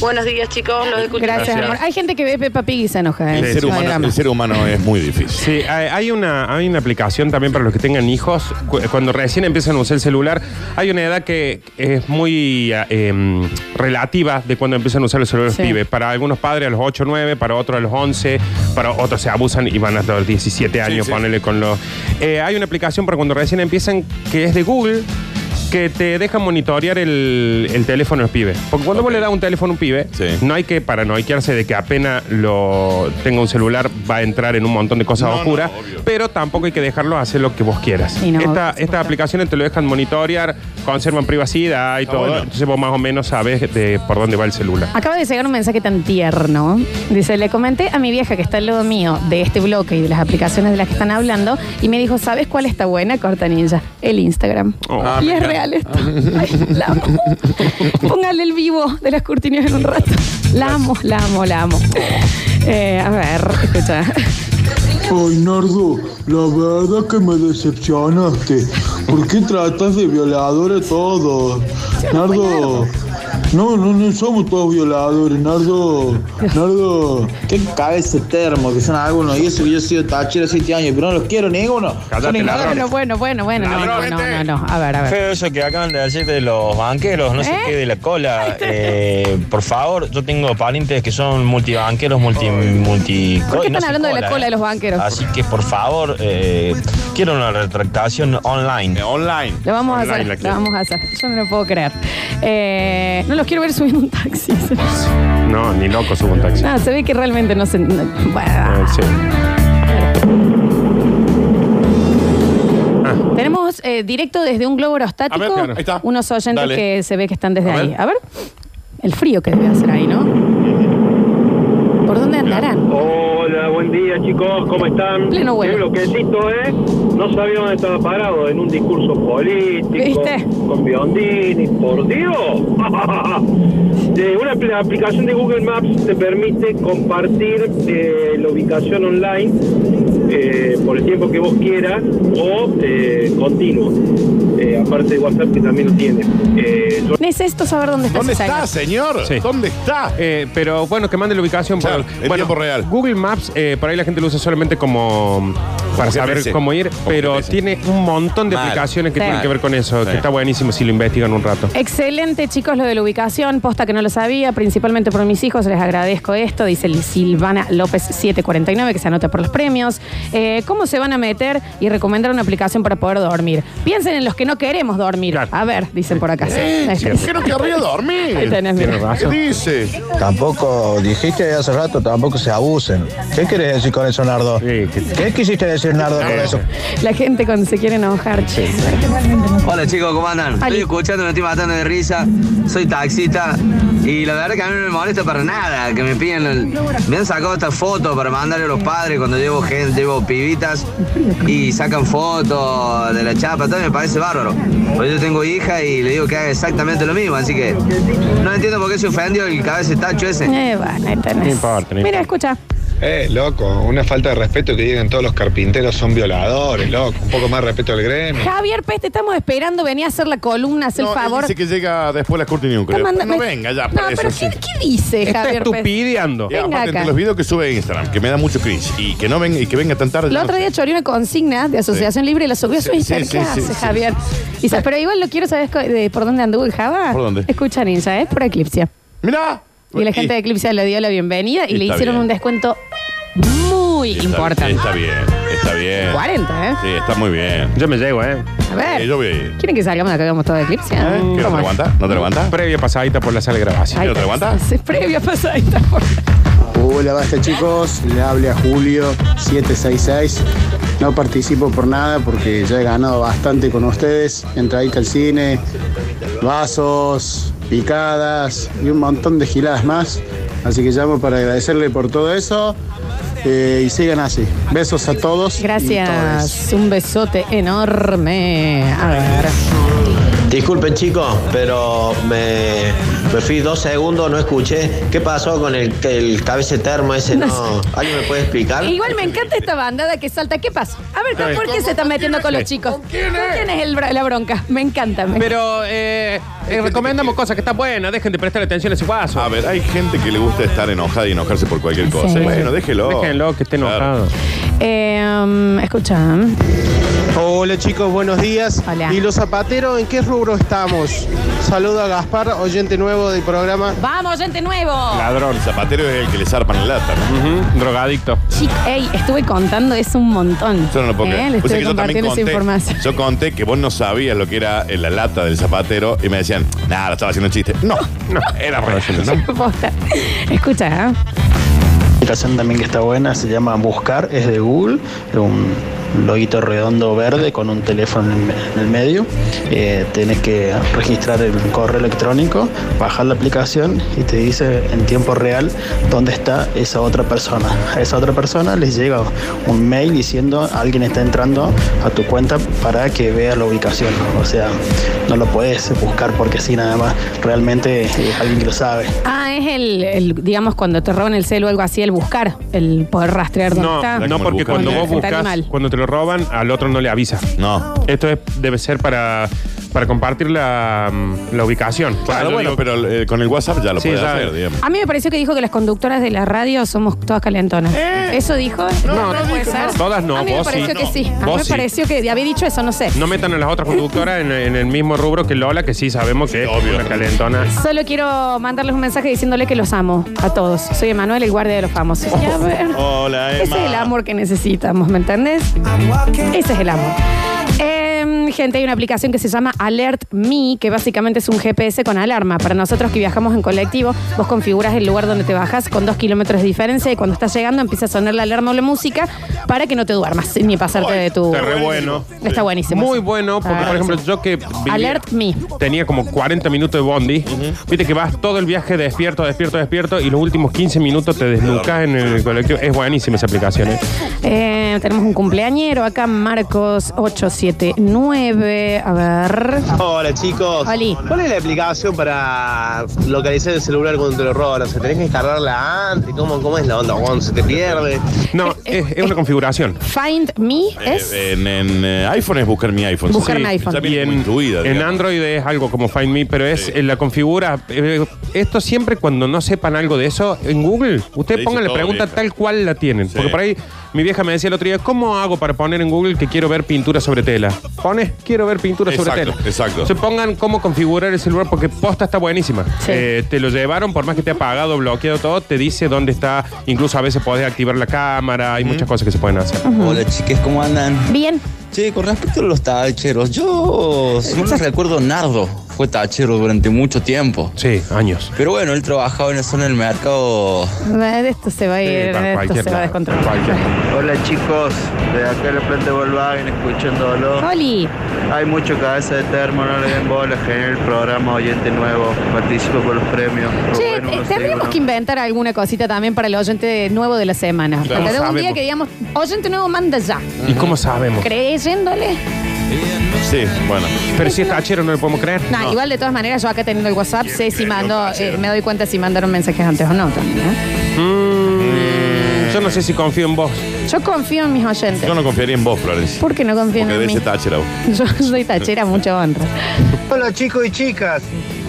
Buenos días, chicos, los escucho. Gracias, Gracias. amor. Hay gente que ve Peppa Pig y se enoja. ¿eh? El, ser No hay humano, drama. el ser humano es muy difícil. Sí, hay hay una, hay una aplicación también para los que tengan hijos. Cu- Cuando recién empiezan a usar el celular, hay una edad que es muy eh, em, relativa de cuando empiezan a usar el celular los Sí. pibes. Para algunos padres a los 8 9, para otros a los 11, para otros se abusan y van hasta los 17 años, sí. ponerle con los... Eh, hay una aplicación para cuando recién empiezan que es de Google que te deja monitorear el, el teléfono de los pibes. Porque cuando vos le das un teléfono a un pibe, Sí. no hay que paranoiquearse de que apenas lo tenga un celular va a entrar en un montón de cosas No, no, oscuras, obvio. pero tampoco hay que dejarlo hacer lo que vos quieras. No, por supuesto. estas aplicaciones te lo dejan monitorear, conservan privacidad y todo. bueno. Entonces vos más o menos sabes de por dónde va el celular. Acaba de llegar un mensaje tan tierno. Dice, le comenté a mi vieja que está al lado mío de este bloque y de las aplicaciones de las que están hablando y me dijo, ¿sabes cuál está buena, Corta Ninja? El Instagram. Oh. Ah, y me es encanta. Real esto. Ay, la amo. Póngale el vivo de las cortinas en un rato. La amo, la amo, la amo. Eh, a ver, escucha. Ay, Nardo, la verdad que me decepcionaste. ¿Por qué tratas de violador a todos? Nardo, no, no, no somos todos violadores, Nardo. Nardo. ¿Qué cabeza termo que son algunos? Y eso que yo he sido tachero siete años, pero no los quiero ninguno. Cállate. Bueno, bueno, bueno, bueno. No, no, no, no, no. A ver, a ver. Feo eso que acaban de decir de los banqueros, no sé ¿Eh? qué de la cola. Eh, por favor, yo tengo parientes que son multibanqueros, multi. multi ¿Por qué están hablando de la ¿eh? cola de los banqueros? Así que por favor, eh, quiero una retractación online. online. Lo vamos a hacer, la lo vamos a hacer. Yo no lo puedo creer. Eh, no los quiero ver subiendo un taxi. No, ni loco subo un taxi. No, se ve que realmente no se... no- bueno. Eh, sí. Tenemos eh, directo desde un globo aerostático A ver, claro. Ahí está. unos oyentes Dale. que se ve que están desde A ahí. ver. A ver. El frío que debe hacer ahí, ¿no? ¿Por dónde andarán? Hola, buen día chicos, ¿cómo están? Pleno vuelo. Qué bloquecito, ¿eh? No sabía dónde estaba parado, en un discurso político, ¿Viste? con Biondini, por Dios. De una apl- aplicación de Google Maps te permite compartir eh, la ubicación online eh, por el tiempo que vos quieras o eh, continuo. Eh, aparte de WhatsApp que también lo tiene. Eh, yo- Necesito saber dónde está ¿Dónde ese está, señor. señor? Sí. ¿Dónde está? Eh, pero bueno, que mande la ubicación por Claro, en tiempo real. Google Maps, eh, por ahí la gente lo usa solamente como para saber cómo ir, pero GPS. tiene un montón de Mal. aplicaciones que Sí. tienen que ver con eso, Sí. que está buenísimo si lo investigan un rato. Excelente, chicos, lo de la ubicación. Posta que no lo sabía, principalmente por mis hijos. Les agradezco esto. Dice Silvana López 749, que se anota por los premios. Eh, ¿Cómo se van a meter y recomendar una aplicación para poder dormir? Piensen en los que no queremos dormir. A ver, dicen por acá. Eh, Ahí chico, que no querría dormir. Ahí tenés, mira. ¿Qué dice? Tampoco, dijiste hace rato, tampoco se abusen. ¿Qué querés decir con eso, Nardo? ¿Qué quisiste decir, Nardo, con eso? La gente cuando se quiere enojar, che. Hola chicos, ¿cómo andan? Estoy escuchando, me estoy matando de risa. Soy taxista y la verdad que a mí no me molesta para nada que me piden. el- Me han sacado esta foto para mandarle a los padres cuando llevo gente, llevo pibitas y sacan fotos de la chapa. Todo me parece bárbaro. Porque yo tengo hija y le digo que haga exactamente lo mismo. Así que no entiendo por qué se ofendió el cabeza de tacho ese. Eh, bueno, ahí tenés. No importa, no Mira, escucha. Eh, loco, una falta de respeto que digan todos los carpinteros son violadores, loco. Un poco más de respeto al gremio. Javier Pez, te estamos esperando. Venía a hacer la columna, haz el No, él favor. Dice que llega después la Curti News, creo. Está mandando- No venga ya, No, para pero eso ¿qué, sí. qué dice Está Javier Pez? estupideando. Y Venga aparte, acá. entre los videos que sube a Instagram, que me da mucho cringe, y que no venga, y que venga tan tarde. El ya otro no día choreó una consigna de Asociación Libre y la subió a su Sí, Instagram. sí, ¿Qué sí, hace, sí, sí. Javier? Dice, pero igual lo quiero saber co- de por dónde anduvo el Java. ¿Por dónde? Escucha, Ninja, es por Eclipse. Mirá. Y la gente de Eclipse le dio la bienvenida y, Y le hicieron bien. un descuento muy Está- importante. Está bien, está bien. 40, ¿eh? Sí, está muy bien. Yo me llego, ¿eh? A ver. Sí, yo voy a ir. ¿Quieren que salgamos de acá hagamos todo Eclipse? ¿Qué no te aguanta? ¿No te aguanta? Previa pasadita por la sala de grabación. ¿No te aguanta? Previa pasadita. por- Hola, basta chicos, le habla Julio 766. No participo por nada porque ya he ganado bastante con ustedes. Entradita al cine, vasos, picadas y un montón de giladas más. Así que llamo para agradecerle por todo eso eh, y sigan así. Besos a todos. Gracias. Un besote enorme. A ver. Disculpen chicos, pero me, me fui dos segundos, no escuché. ¿Qué pasó con el, el cabece termo ese? No No, ¿Alguien me puede explicar? Igual me encanta esta bandada que salta. ¿Qué pasa? A ver. ¿por qué se están metiendo con los chicos? ¿Con quién es? el bra- la bronca? Me encanta. me- Pero eh, eh, recomendamos cosas que están buenas, dejen de prestar atención a ese vaso. A ver, hay gente que le gusta estar enojada y enojarse por cualquier cosa. Sí. Bueno, déjelo. Déjenlo que esté enojado. Eh, um, escucha. Hola chicos, buenos días. Hola. ¿Y los zapateros en qué rubro estamos? Saludo a Gaspar, oyente nuevo del programa. ¡Vamos, gente nuevo! Ladrón. El zapatero es el que le zarpan la lata, ¿no? Ujú, Drogadicto. Chic, ey, estuve contando eso un montón. Yo no lo puedo Eh, creer. Le O sea estoy que yo también compartiendo esa conté, información. yo conté que vos no sabías lo que era eh, la lata del zapatero y me decían, nada, estaba haciendo un chiste. No, no, era real, ¿no? Posta. Escucha, ¿eh? La aplicación también que está buena se llama Buscar, es de Google, es un loguito redondo verde con un teléfono en, el medio. Eh, tenés que registrar el correo electrónico, bajar la aplicación y te dice en tiempo real dónde está esa otra persona. A esa otra persona les llega un mail diciendo alguien está entrando a tu cuenta para que vea la ubicación. O sea, no lo puedes buscar porque sí nada más. Realmente es alguien que lo sabe. Ah, es el, el, digamos, cuando te roban el celo o algo así, el buscar, el poder rastrear dónde No, está. no, porque cuando vos Está buscas, animal. cuando te lo roban, al otro no le avisa. No. Esto es- debe ser para, para compartir la, mm, la ubicación. Claro, Yo bueno, digo- pero eh, con el WhatsApp ya lo Sí, puedes ya- hacer, digamos. A mí me pareció que dijo que las conductoras de la radio somos todas calentonas. ¿Eso dijo? No, no puede dijo, ser. no. Todas no, A mí me vos sí. pareció que No. sí. A mí Vos me sí. pareció que había dicho eso, no sé. No metan a las otras conductoras en, en el mismo rubro que Lola, que sí sabemos que es una calentona. Solo quiero mandarles un mensaje diciéndole que los amo a todos. Soy Emanuel, el guardia de los famosos. Y a ver, Hola, ese es el amor que necesitamos, ¿me entendés? Ese es el amor. Gente, hay una aplicación que se llama Alert Me, que básicamente es un GPS con alarma. Para nosotros que viajamos en colectivo, vos configuras el lugar donde te bajas con dos kilómetros de diferencia y cuando estás llegando empieza a sonar la alarma o la música para que no te duermas ni pasarte de tu... Está re bueno. Está buenísimo. Muy bueno, porque Ah, por ejemplo, yo que vivía- Alert Me. tenía como 40 minutos de bondi, viste que vas todo el viaje despierto, despierto, despierto, y los últimos 15 minutos te desnucas en el colectivo. Es buenísima esa aplicación, ¿eh? Eh, tenemos un cumpleañero acá, Marcos 879. 9. A ver. Hola chicos. Oli. ¿Cuál es la aplicación para localizar el celular cuando te lo roban? O sea, tenés que descargarla antes. ¿Cómo, cómo es la onda? ¿Cuándo se te pierde? No, es, es una configuración. Find Me es. Eh, en en, eh, iPhone es buscar mi iPhone. Buscar mi iPhone. Está bien en, incluida. en digamos. Android es algo como Find Me, pero es en la configura. eh, esto siempre cuando no sepan algo de eso, en Google, Te usted dice ponga la todo, pregunta vieja. tal cual la tienen. Porque por ahí mi vieja me decía el otro día, ¿cómo hago para poner en Google que quiero ver pintura sobre tela? Pone, quiero ver pintura sobre Exacto, tela. exacto. Se pongan cómo configurar el celular porque posta está buenísima. Eh, te lo llevaron, por más que te ha apagado, bloqueado todo, te dice dónde está. Incluso a veces podés activar la cámara, hay muchas cosas que se pueden hacer. Hola chiques, ¿cómo andan? Bien. Che, con respecto a los tacheros, yo, me recuerdo, Nardo fue tachero durante mucho tiempo. Sí, años. Pero bueno, él trabajaba en eso en el mercado. Esto se va a ir, para esto se va a descontrolar. Hola chicos, de acá en la planta de Volkswagen escuchándolo. Oli. Hay mucho cabeza de termo, no le den bola, genial el programa, oyente nuevo, participo por los premios. Che, Rubén eh, 161. tendríamos que inventar alguna cosita también para el oyente nuevo de la semana. Claro. Porque de un Sabemos. día que digamos, oyente nuevo manda ya. ¿Y cómo sabemos? Creyéndole. Sí, bueno. Pero si es tachero, no le podemos creer. Nah, igual de todas maneras, yo acá teniendo el WhatsApp, sé si mando, eh, me doy cuenta si mandaron mensajes antes o no también. ¿eh? Mm, yo no sé si confío en vos. Yo confío en mis oyentes. Yo no confiaría en vos, Florencia. ¿Por qué no confío Porque en debe mí? ser tachera. vos. Yo soy tachera, mucha honra. Hola chicos y chicas,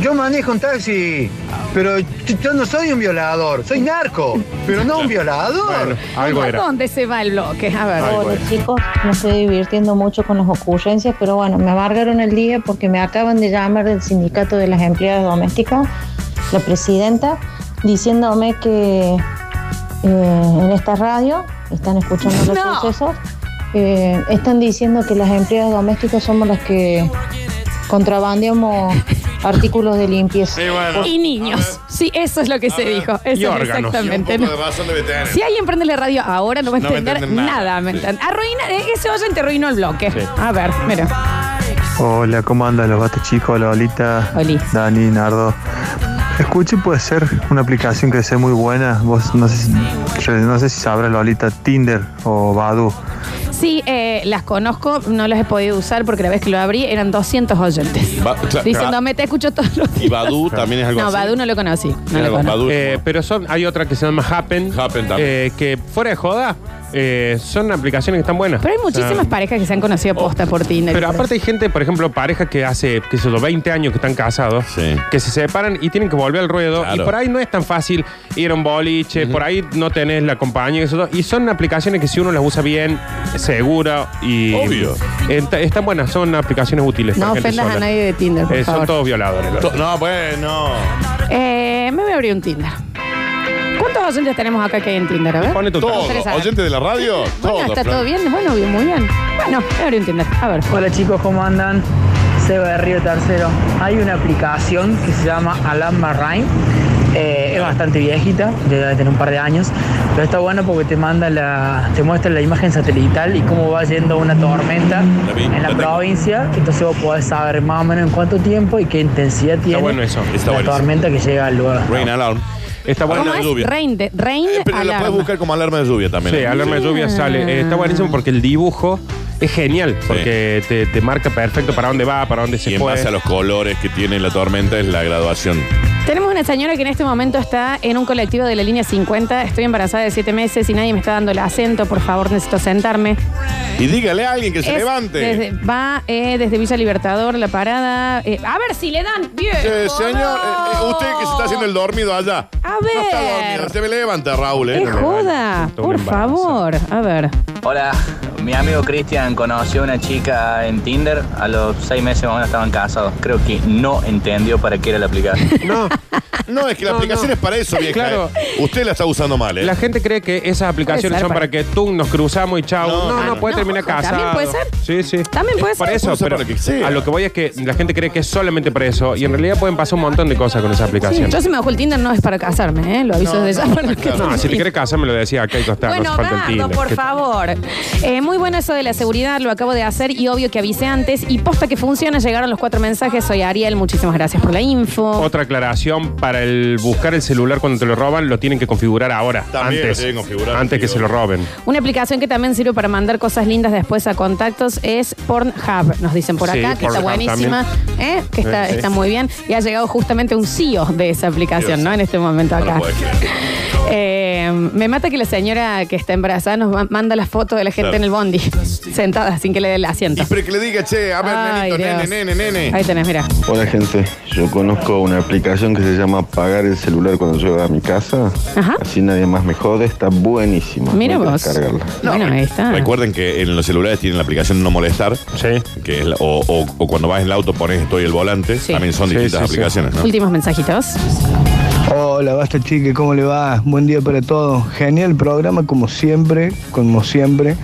yo manejo un taxi, pero yo no soy un violador, soy narco, pero no un violador. ¿A dónde se va el bloque? A ver. Hola chicos, me estoy divirtiendo mucho con las ocurrencias, pero bueno, me amargaron el día porque me acaban de llamar del sindicato de las empleadas domésticas, la presidenta, diciéndome que eh, en esta radio están escuchando los No. sucesos, eh, están diciendo que las empleadas domésticas somos las que contrabandeamos artículos de limpieza. Y niños. Sí, eso es lo que se dijo. Eso Y es órganos. exactamente. Y un poco de razón debe tener. Si alguien prende la radio ahora no va a No entender nada. nada. ¿me entiendes? Arruina, eh, ese oyente arruinó el bloque. A ver, mira. Hola, ¿cómo andan los gatos chicos? Lolita, Dani, Nardo. Escuche puede ser una aplicación que sea muy buena. Vos no sé si, no sé si sabrá Lolita, Tinder o Badu. Sí, eh, las conozco, no las he podido usar porque la vez que lo abrí eran 200 oyentes. Ba- cla- Diciéndome, te escucho todos los días. Y Badu también es algo No, así. Badu no lo conocí. No lo conozco. Eh, pero son, hay otra que se llama Happen. eh, que fuera de joda, eh, son aplicaciones que están buenas. Pero hay muchísimas O sea, parejas que se han conocido posta por Tinder. Pero aparte hay gente, por ejemplo, parejas que hace, que sé yo, 20 años que están casados, que se separan y tienen que volver al ruedo. Y por ahí no es tan fácil ir a un boliche, por ahí no tenés la compañía y eso. todo. Y son aplicaciones que si uno las usa bien, segura y... Obvio. Ent- están buenas, son aplicaciones útiles. no para gente ofendas a nadie de Tinder, por Eh, son favor. todos violadores. No, bueno. Eh, me voy a abrir un Tinder. ¿Cuántos oyentes tenemos acá que hay en Tinder? A ver. A ver. ¿Oyentes de la radio? Bueno, Todos, está todo bien. Bueno, bien, muy bien. Bueno, me abrí un Tinder. A ver. Hola chicos, ¿cómo andan? Seba de Río Tercero. Hay una aplicación que se llama Alarma Rain. Eh, es bastante viejita, debe tener un par de años, pero está bueno porque te manda la, te muestra la imagen satelital y cómo va yendo una tormenta en la provincia. Entonces vos podés saber más o menos en cuánto tiempo y qué intensidad tiene bueno eso. Está la buenísimo. tormenta que llega al lugar. Rain Alarm. Está ¿Cómo Alarma de es? lluvia. Rain, de, rain Eh, Pero la alarma. puedes buscar como alarma de lluvia también. Sí, alarma de lluvia sale. Eh, está buenísimo porque el dibujo es genial, porque te, te marca perfecto para dónde va, para dónde se Y en fue. base a los colores que tiene la tormenta es la graduación. Tenemos una señora que en este momento está en un colectivo de la línea 50. Estoy embarazada de 7 meses y nadie me está dando el acento. Por favor, necesito sentarme. Y dígale a alguien que se Es levante. desde- va eh, desde Villa Libertador, la parada. eh, a ver si le dan. Bien. Eh, señor, eh, eh, usted que se está haciendo el dormido allá. A No está ver. dormido. Se me levanta, Raúl. ¿eh? ¡Qué joda! Por favor. A ver. Hola, mi amigo Cristian conoció a una chica en Tinder. A los seis meses más o menos estaban casados. Creo que no entendió para qué era la aplicación. No, no, es que la aplicación es para eso, vieja. Claro. eh. Usted la está usando mal, ¿eh? La gente cree que esas aplicaciones ser son para- para que tú nos cruzamos y chau. No, no, no, puede no. terminar Ojo, casado. también puede ser. Sí, sí. También puede Por ser. eso, Puede ser pero para lo que sea. a lo que voy es que la gente cree que es solamente para eso y en realidad pueden pasar un montón de cosas con esa Sí, aplicación. yo si me bajo el Tinder no es para casarme, ¿eh? Lo aviso desde ya. para los que No, si te quieres casar me lo decía acá y costar, Bueno, no hace falta el Tinder. por Que- favor. Eh, muy muy bueno eso de la seguridad, lo acabo de hacer y obvio que avise antes. Y posta que funciona, llegaron los cuatro mensajes. Soy Ariel, muchísimas gracias por la info. Otra aclaración, para el buscar el celular cuando te lo roban, lo tienen que configurar ahora. También lo antes, tienen que configurar, antes que se lo roben. Una aplicación que también sirve para mandar cosas lindas después a contactos es Pornhub, nos dicen por Sí, acá, que está buenísima, ¿eh? que está, Sí, sí. está muy bien. Y ha llegado justamente un CEO de esa aplicación, ¿no? En este momento acá. Eh, me mata que la señora que está embarazada nos ma- manda las fotos de la gente Claro. en el bondi, sentada sin que le dé el asiento. Pero que le diga, che, a ver, Ay, nenito, nene, Dios. nene, nene. Ahí tenés, mira. Hola gente, yo conozco una aplicación que se llama Pagar el celular cuando llego a mi casa. Así nadie más me jode, está buenísima. Mira que vos. descargarla. bueno, ahí está. Recuerden que en los celulares tienen la aplicación No Molestar. Que es la- o, o- o cuando vas en el auto pones Estoy el volante. También son Sí, distintas sí, sí. aplicaciones, ¿no? Últimos mensajitos. Hola, basta chique, ¿cómo le va? Buen día para todos. Genial programa como siempre, como siempre.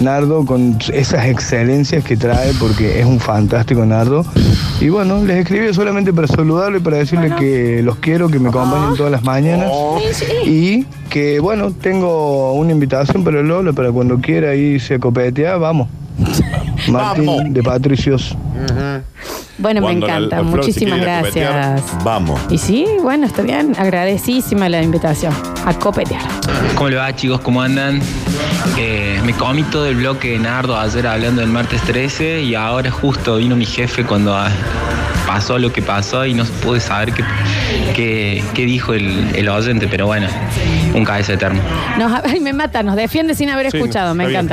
Nardo con esas excelencias que trae porque es un fantástico Nardo. Y bueno, les escribí solamente para saludarlo y para decirle que los quiero, que me acompañen todas las mañanas. Y que bueno, tengo una invitación para Lola para cuando quiera irse a copetear, vamos. Martín de Patricios. Bueno, me la- encanta. la flor se Muchísimas quiere ir a gracias. Vamos. Y sí, bueno, está bien. Agradecísima la invitación a copetear. ¿Cómo le va chicos? ¿Cómo andan? Eh, me comí todo el bloque de Nardo ayer hablando del martes 13 y ahora justo vino mi jefe cuando ah, pasó lo que pasó y no pude saber qué, qué- qué dijo el, el oyente, pero bueno, un cabeza eterno. Nos, ay, me mata, nos defiende sin haber Sí, escuchado. Me está bien. encanta.